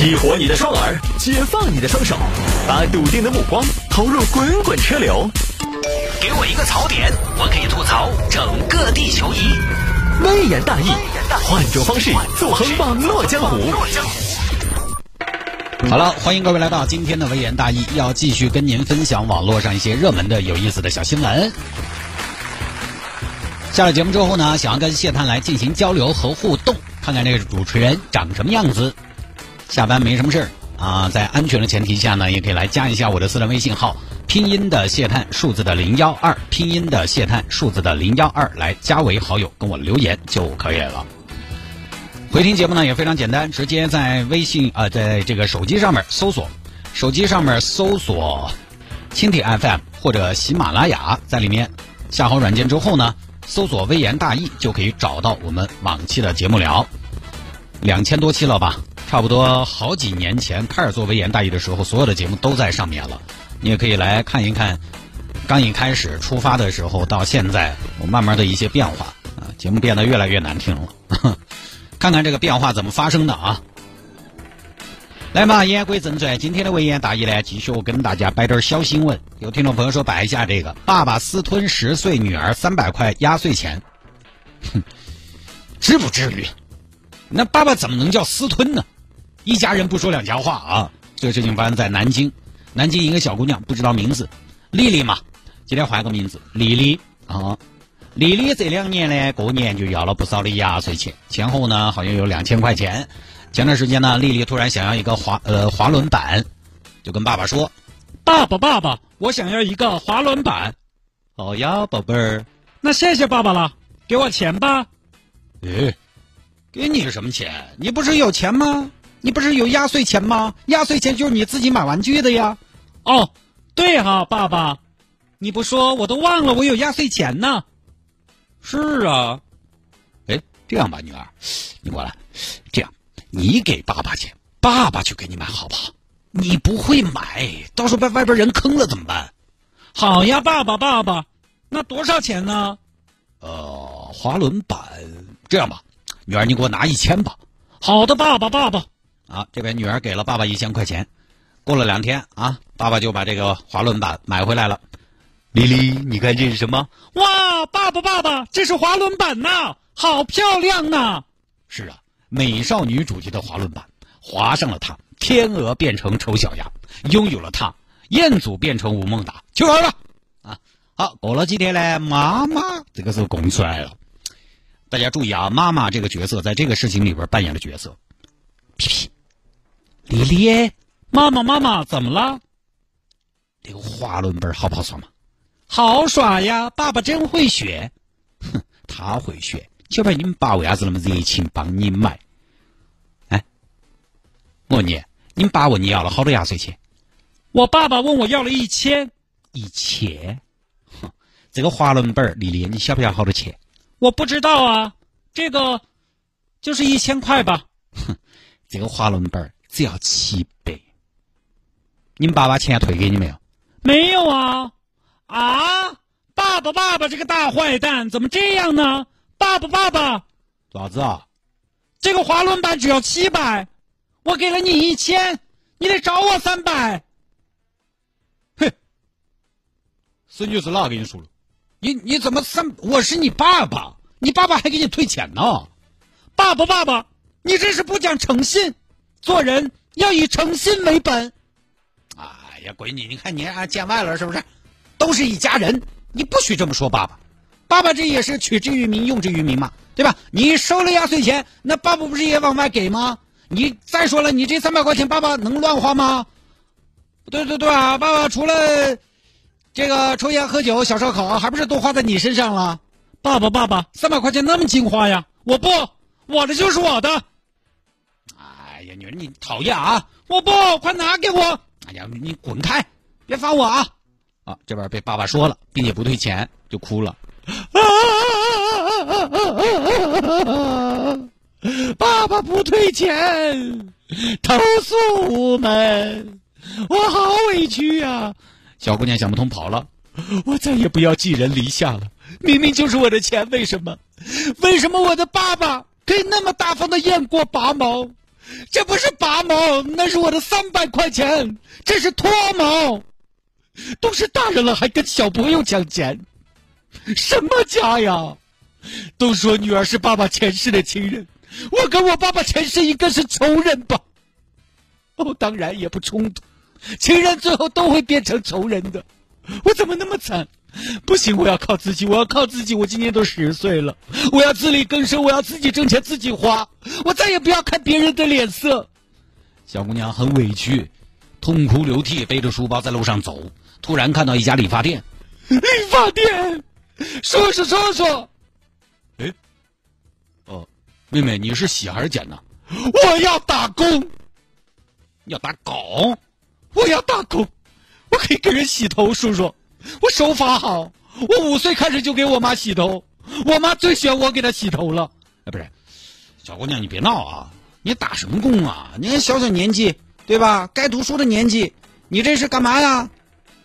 激活你的双耳，解放你的双手，把笃定的目光投入滚滚车流。给我一个槽点，我可以吐槽整个地球仪。微言大义，换种方式纵横网络江湖。好了，欢迎各位来到今天的微言大义，要继续跟您分享网络上一些热门的、有意思的小新闻。下了节目之后呢，想要跟谢探来进行交流和互动，看看这个主持人长什么样子。下班没什么事儿啊，在安全的前提下呢，也可以来加一下我的私人微信号，拼音的谢探，数字的零幺二，拼音的谢探，数字的零幺二，来加为好友，跟我留言就可以了。回听节目呢也非常简单，直接在微信呃，在这个手机上面搜索，手机上面搜索蜻蜓 FM 或者喜马拉雅，在里面下好软件之后呢，搜索“微言大义”就可以找到我们往期的节目聊，两千多期了吧。差不多好几年前开始做微言大义的时候，所有的节目都在上面了。你也可以来看一看，刚一开始出发的时候到现在，我慢慢的一些变化啊，节目变得越来越难听了。看看这个变化怎么发生的啊！来嘛，言归正传，今天的微言大义呢，继续我跟大家摆点小新闻。有听众朋友说摆一下这个，爸爸私吞十岁女儿三百块压岁钱，哼，至不至于。那爸爸怎么能叫私吞呢？一家人不说两家话啊！这个事情发生在南京，南京一个小姑娘不知道名字，丽丽嘛，今天换个名字，丽丽啊，丽丽这两年呢，过年就要了不少的压岁钱，前后呢好像有两千块钱。前段时间呢，丽丽突然想要一个滑呃滑轮板，就跟爸爸说：“爸爸爸爸，我想要一个滑轮板。”好呀，宝贝儿，那谢谢爸爸了，给我钱吧。诶，给你什么钱？你不是有钱吗？你不是有压岁钱吗？压岁钱就是你自己买玩具的呀。哦，对哈，爸爸，你不说我都忘了我有压岁钱呢。是啊，哎，这样吧，女儿，你过来，这样，你给爸爸钱，爸爸去给你买，好不好？你不会买，到时候被外边人坑了怎么办？好呀，爸爸，爸爸，那多少钱呢？呃，滑轮板，这样吧，女儿，你给我拿一千吧。好的，爸爸，爸爸。啊，这边女儿给了爸爸一千块钱，过了两天啊，爸爸就把这个滑轮板买回来了。丽丽，你看这是什么？哇，爸爸爸爸，这是滑轮板呐，好漂亮呐！是啊，美少女主题的滑轮板，滑上了它，天鹅变成丑小鸭；拥有了它，彦祖变成吴孟达。去玩了啊！好，过了几天呢，妈妈这个时候供出来了。大家注意啊，妈妈这个角色在这个事情里边扮演的角色，屁屁。丽丽，妈妈，妈妈，怎么了？这个滑轮板好不好耍嘛？好耍呀，爸爸真会学。哼，他会学，就怕你们爸为啥子那么热情帮你买？哎，我问你，你们爸问你要了好多压岁钱？我爸爸问我要了一千。一千？哼，这个滑轮板，丽丽，你晓不晓好多钱？我不知道啊，这个就是一千块吧。哼，这个滑轮板。只要七百，你们爸把钱退给你没有？没有啊！啊！爸爸，爸爸，这个大坏蛋怎么这样呢？爸爸，爸爸，爪子啊？这个滑轮板只要七百，我给了你一千，你得找我三百。哼！孙女是哪给你说了？你你怎么三？我是你爸爸，你爸爸还给你退钱呢？爸爸，爸爸，你这是不讲诚信。做人要以诚信为本。哎呀，闺女，你看你啊，见外了是不是？都是一家人，你不许这么说爸爸。爸爸这也是取之于民，用之于民嘛，对吧？你收了压岁钱，那爸爸不是也往外给吗？你再说了，你这三百块钱，爸爸能乱花吗？对对对啊，爸爸除了这个抽烟喝酒、小烧烤，还不是都花在你身上了？爸爸，爸爸，三百块钱那么精花呀？我不，我的就是我的。女儿，你讨厌啊！我不，快拿给我！哎呀，你滚开，别烦我啊！啊，这边被爸爸说了，并且不退钱，就哭了。爸爸不退钱，投诉无门，我好委屈呀！小姑娘想不通，跑了。我再也不要寄人篱下了。明明就是我的钱，为什么？为什么我的爸爸可以那么大方的雁过拔毛？这不是拔毛，那是我的三百块钱，这是脱毛。都是大人了，还跟小朋友抢钱，什么家呀？都说女儿是爸爸前世的情人，我跟我爸爸前世应该是仇人吧？哦，当然也不冲突，情人最后都会变成仇人的。我怎么那么惨？不行，我要靠自己，我要靠自己。我今年都十岁了，我要自力更生，我要自己挣钱自己花，我再也不要看别人的脸色。小姑娘很委屈，痛哭流涕，背着书包在路上走。突然看到一家理发店，理发店，叔叔叔叔，哎，哦，妹妹，你是洗还是剪呢？我要打工，要打狗，我要打工，我可以给人洗头，叔叔，我手法好，我五岁开始就给我妈洗头，我妈最喜欢我给她洗头了。哎，不是，小姑娘，你别闹啊！你打什么工啊？你小小年纪，对吧？该读书的年纪，你这是干嘛呀？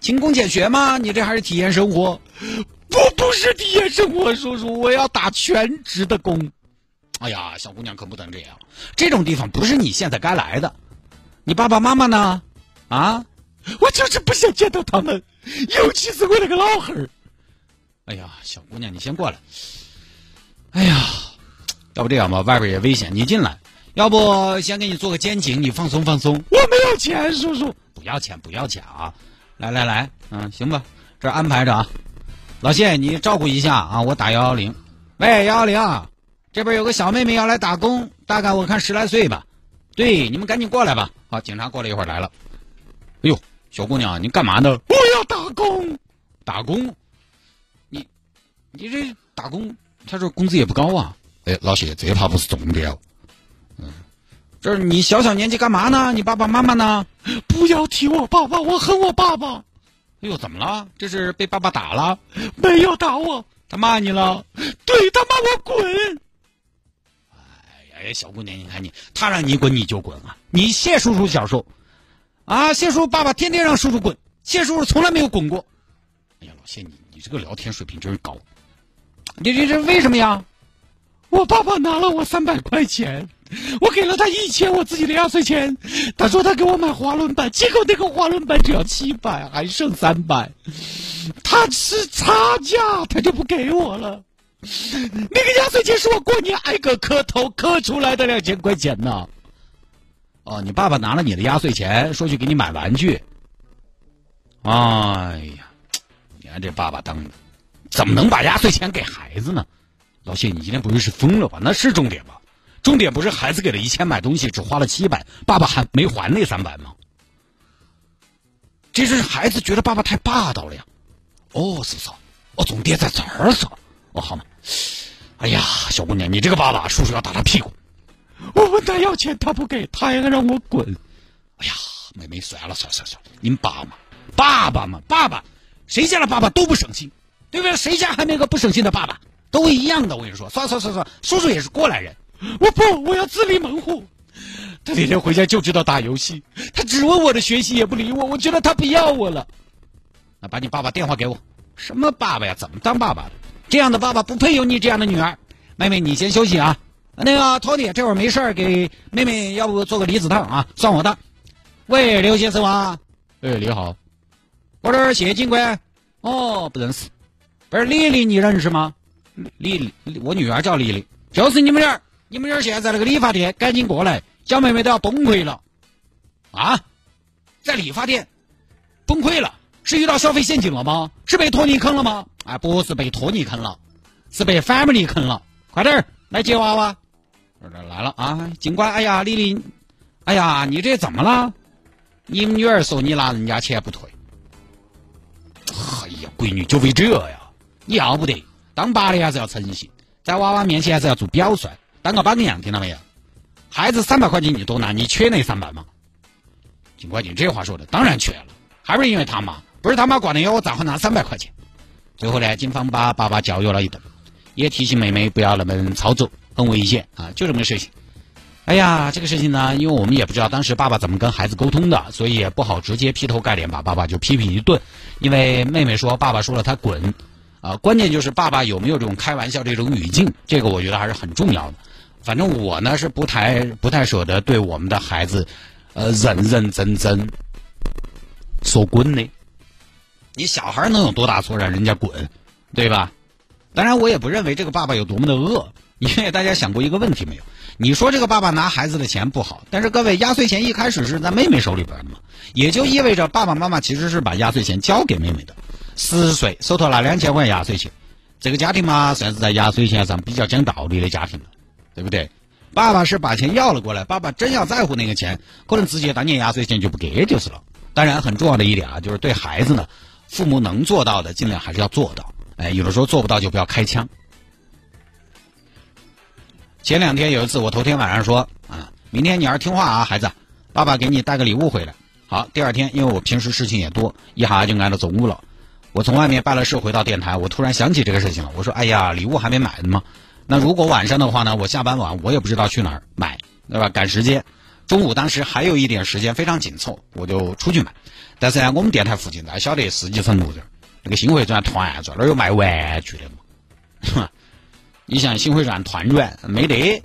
勤工俭学吗？你这还是体验生活？不，不是体验生活，叔叔，我要打全职的工。哎呀，小姑娘可不能这样，这种地方不是你现在该来的。你爸爸妈妈呢？啊，我就是不想见到他们，尤其是我那个老汉儿。哎呀，小姑娘，你先过来。哎呀，要不这样吧，外边也危险，你进来。要不先给你做个肩颈，你放松放松。我没有钱，叔叔。不要钱，不要钱啊！来来来，嗯，行吧，这安排着啊。老谢，你照顾一下啊，我打幺幺零。喂，幺幺零，这边有个小妹妹要来打工，大概我看十来岁吧。对，你们赶紧过来吧。好，警察过了一会儿来了。哎呦，小姑娘，你干嘛呢？我要打工。打工？你，你这打工，他说工资也不高啊。哎，老谢，这怕不是重点。嗯，这是你小小年纪干嘛呢？你爸爸妈妈呢？不要提我爸爸，我恨我爸爸。哎呦，怎么了？这是被爸爸打了？没有打我，他骂你了？对他骂我滚。哎呀，小姑娘，你看你，他让你滚你就滚啊！你谢叔叔小时候，啊，谢叔叔爸爸天天让叔叔滚，谢叔叔从来没有滚过。哎呀，老谢，你你这个聊天水平真是高。你这这为什么呀？我爸爸拿了我三百块钱。我给了他一千我自己的压岁钱，他说他给我买滑轮板，结果那个滑轮板只要七百，还剩三百，他是差价，他就不给我了。那个压岁钱是我过年挨个磕头磕出来的两千块钱呢。哦，你爸爸拿了你的压岁钱，说去给你买玩具。哎呀，你看这爸爸当的，怎么能把压岁钱给孩子呢？老谢，你今天不会是疯了吧？那是重点吧？重点不是孩子给了一千买东西，只花了七百，爸爸还没还那三百吗？这是孩子觉得爸爸太霸道了呀。哦，是是，哦，重点在这儿是。哦，好嘛。哎呀，小姑娘，你这个爸爸，叔叔要打他屁股。问他要钱，他不给，他还让我滚。哎呀，妹妹，算了算了算了，您爸嘛，爸爸嘛，爸爸，谁家的爸爸都不省心，对不对？谁家还没个不省心的爸爸？都一样的，我跟你说。算算算算，叔叔也是过来人。我不，我要自立门户。他那天回家就知道打游戏，他只问我的学习，也不理我。我觉得他不要我了。那把你爸爸电话给我。什么爸爸呀？怎么当爸爸的？这样的爸爸不配有你这样的女儿。妹妹，你先休息啊。那个托尼，这会儿没事儿，给妹妹要不做个离子烫啊？算我的。喂，刘先生啊。哎，你好。我这儿谢警官。哦，不认识。不是丽丽，你认识吗？丽丽，我女儿叫丽丽，就是你们这儿。你们这儿现在那个理发店，赶紧过来！小妹妹都要崩溃了，啊，在理发店崩溃了，是遇到消费陷阱了吗？是被托尼坑了吗？哎，不是被托尼坑了，是被 family 坑了。快点儿来接娃娃！来了啊，警官！哎呀，丽丽，哎呀，你这怎么了？你们女儿说你拿人家钱不退。哎呀，闺女就为这呀？你要不得，当爸的还是要诚信，在娃娃面前还是要做表率。当个榜样，听到没有？孩子三百块钱你多拿，你缺那三百吗？警官，你这话说的当然缺了，还不是因为他妈，不是他妈管的，要我咋会拿三百块钱？最后呢，警方把爸爸教育了一顿，也提醒妹妹不要那么操作，很危险啊，就这么个事情。哎呀，这个事情呢，因为我们也不知道当时爸爸怎么跟孩子沟通的，所以也不好直接劈头盖脸把爸爸就批评一顿。因为妹妹说爸爸说了他滚，啊，关键就是爸爸有没有这种开玩笑这种语境，这个我觉得还是很重要的。反正我呢是不太不太舍得对我们的孩子，呃，认认真真说滚的。你小孩能有多大错让人家滚，对吧？当然，我也不认为这个爸爸有多么的恶，因为大家想过一个问题没有？你说这个爸爸拿孩子的钱不好，但是各位压岁钱一开始是在妹妹手里边的嘛，也就意味着爸爸妈妈其实是把压岁钱交给妹妹的。十岁手头拿两千块压岁钱，这个家庭嘛算是在压岁钱上比较讲道理的家庭了，对不对？爸爸是把钱要了过来，爸爸真要在乎那个钱，可能直接当年压岁钱就不给就是了。当然，很重要的一点啊，就是对孩子呢。父母能做到的，尽量还是要做到。哎，有的时候做不到就不要开枪。前两天有一次，我头天晚上说啊，明天你要是听话啊，孩子，爸爸给你带个礼物回来。好，第二天因为我平时事情也多，一哈就挨到中午了。我从外面办了事回到电台，我突然想起这个事情了。我说，哎呀，礼物还没买呢吗？那如果晚上的话呢？我下班晚，我也不知道去哪儿买，对吧？赶时间。中午当时还有一点时间，非常紧凑，我就出去买。但是呢，我们电台附近呢，晓得世纪城路这儿那个新会转团转那儿有卖玩具的嘛？你像新会展团转没得，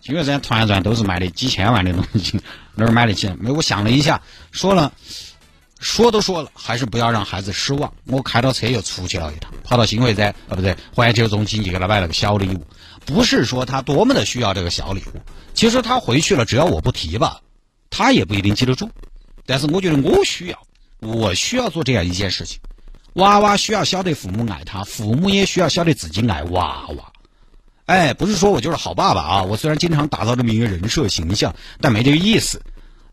新会展团转都是卖的几千万的东西，哪儿买得起？没，我想了一下，说了，说都说了，还是不要让孩子失望。我开到车又出去了一趟，跑到新会展啊不对，环球中心去给他买了个小礼物。不是说他多么的需要这个小礼物，其实他回去了，只要我不提吧，他也不一定记得住。但是我觉得我需要。我需要做这样一件事情，娃娃需要晓得父母爱他，父母也需要晓得自己爱娃娃。哎，不是说我就是好爸爸啊！我虽然经常打造这么一个人设形象，但没这个意思。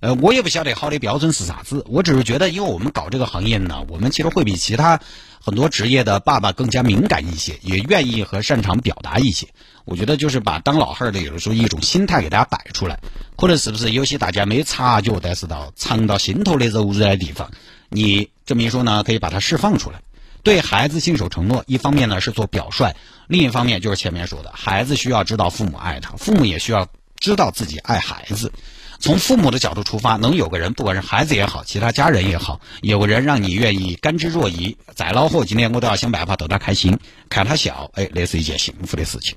呃，我也不晓得好的标准是啥子，我只是觉得，因为我们搞这个行业呢，我们其实会比其他很多职业的爸爸更加敏感一些，也愿意和擅长表达一些。我觉得就是把当老汉的有的时候一种心态给大家摆出来，可能是不是有些大家没察觉，但是到藏到心头的柔软的地方。你这么一说呢，可以把它释放出来，对孩子信守承诺。一方面呢是做表率，另一方面就是前面说的，孩子需要知道父母爱他，父母也需要知道自己爱孩子。从父母的角度出发，能有个人，不管是孩子也好，其他家人也好，有个人让你愿意甘之若饴，再老后，今天我都要想办法逗他开心，看他笑，哎，那是一件幸福的事情。